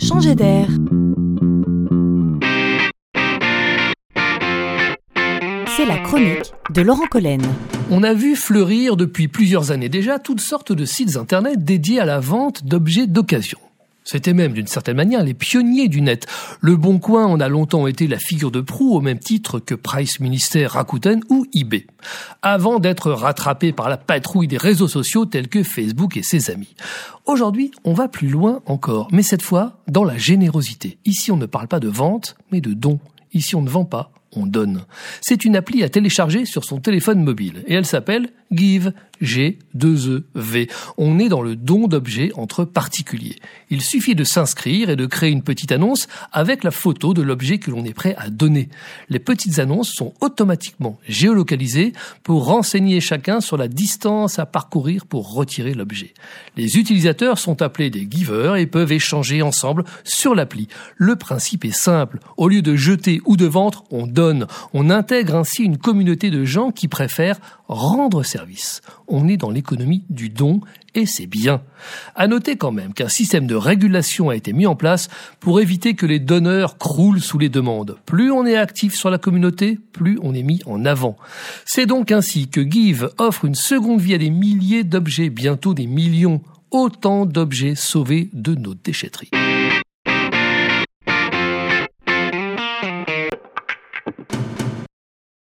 changer d'air. C'est la chronique de Laurent Collen. On a vu fleurir depuis plusieurs années déjà toutes sortes de sites internet dédiés à la vente d'objets d'occasion. C'était même d'une certaine manière les pionniers du net. Le Bon Coin en a longtemps été la figure de proue au même titre que Price Minister, Rakuten ou eBay. Avant d'être rattrapé par la patrouille des réseaux sociaux tels que Facebook et ses amis. Aujourd'hui, on va plus loin encore, mais cette fois dans la générosité. Ici, on ne parle pas de vente, mais de don. Ici, on ne vend pas, on donne. C'est une appli à télécharger sur son téléphone mobile et elle s'appelle Give, G2EV. On est dans le don d'objets entre particuliers. Il suffit de s'inscrire et de créer une petite annonce avec la photo de l'objet que l'on est prêt à donner. Les petites annonces sont automatiquement géolocalisées pour renseigner chacun sur la distance à parcourir pour retirer l'objet. Les utilisateurs sont appelés des givers et peuvent échanger ensemble sur l'appli. Le principe est simple. Au lieu de jeter ou de vendre, on donne. On intègre ainsi une communauté de gens qui préfèrent rendre service. On est dans l'économie du don et c'est bien. À noter quand même qu'un système de régulation a été mis en place pour éviter que les donneurs croulent sous les demandes. Plus on est actif sur la communauté, plus on est mis en avant. C'est donc ainsi que Give offre une seconde vie à des milliers d'objets, bientôt des millions, autant d'objets sauvés de nos déchetteries.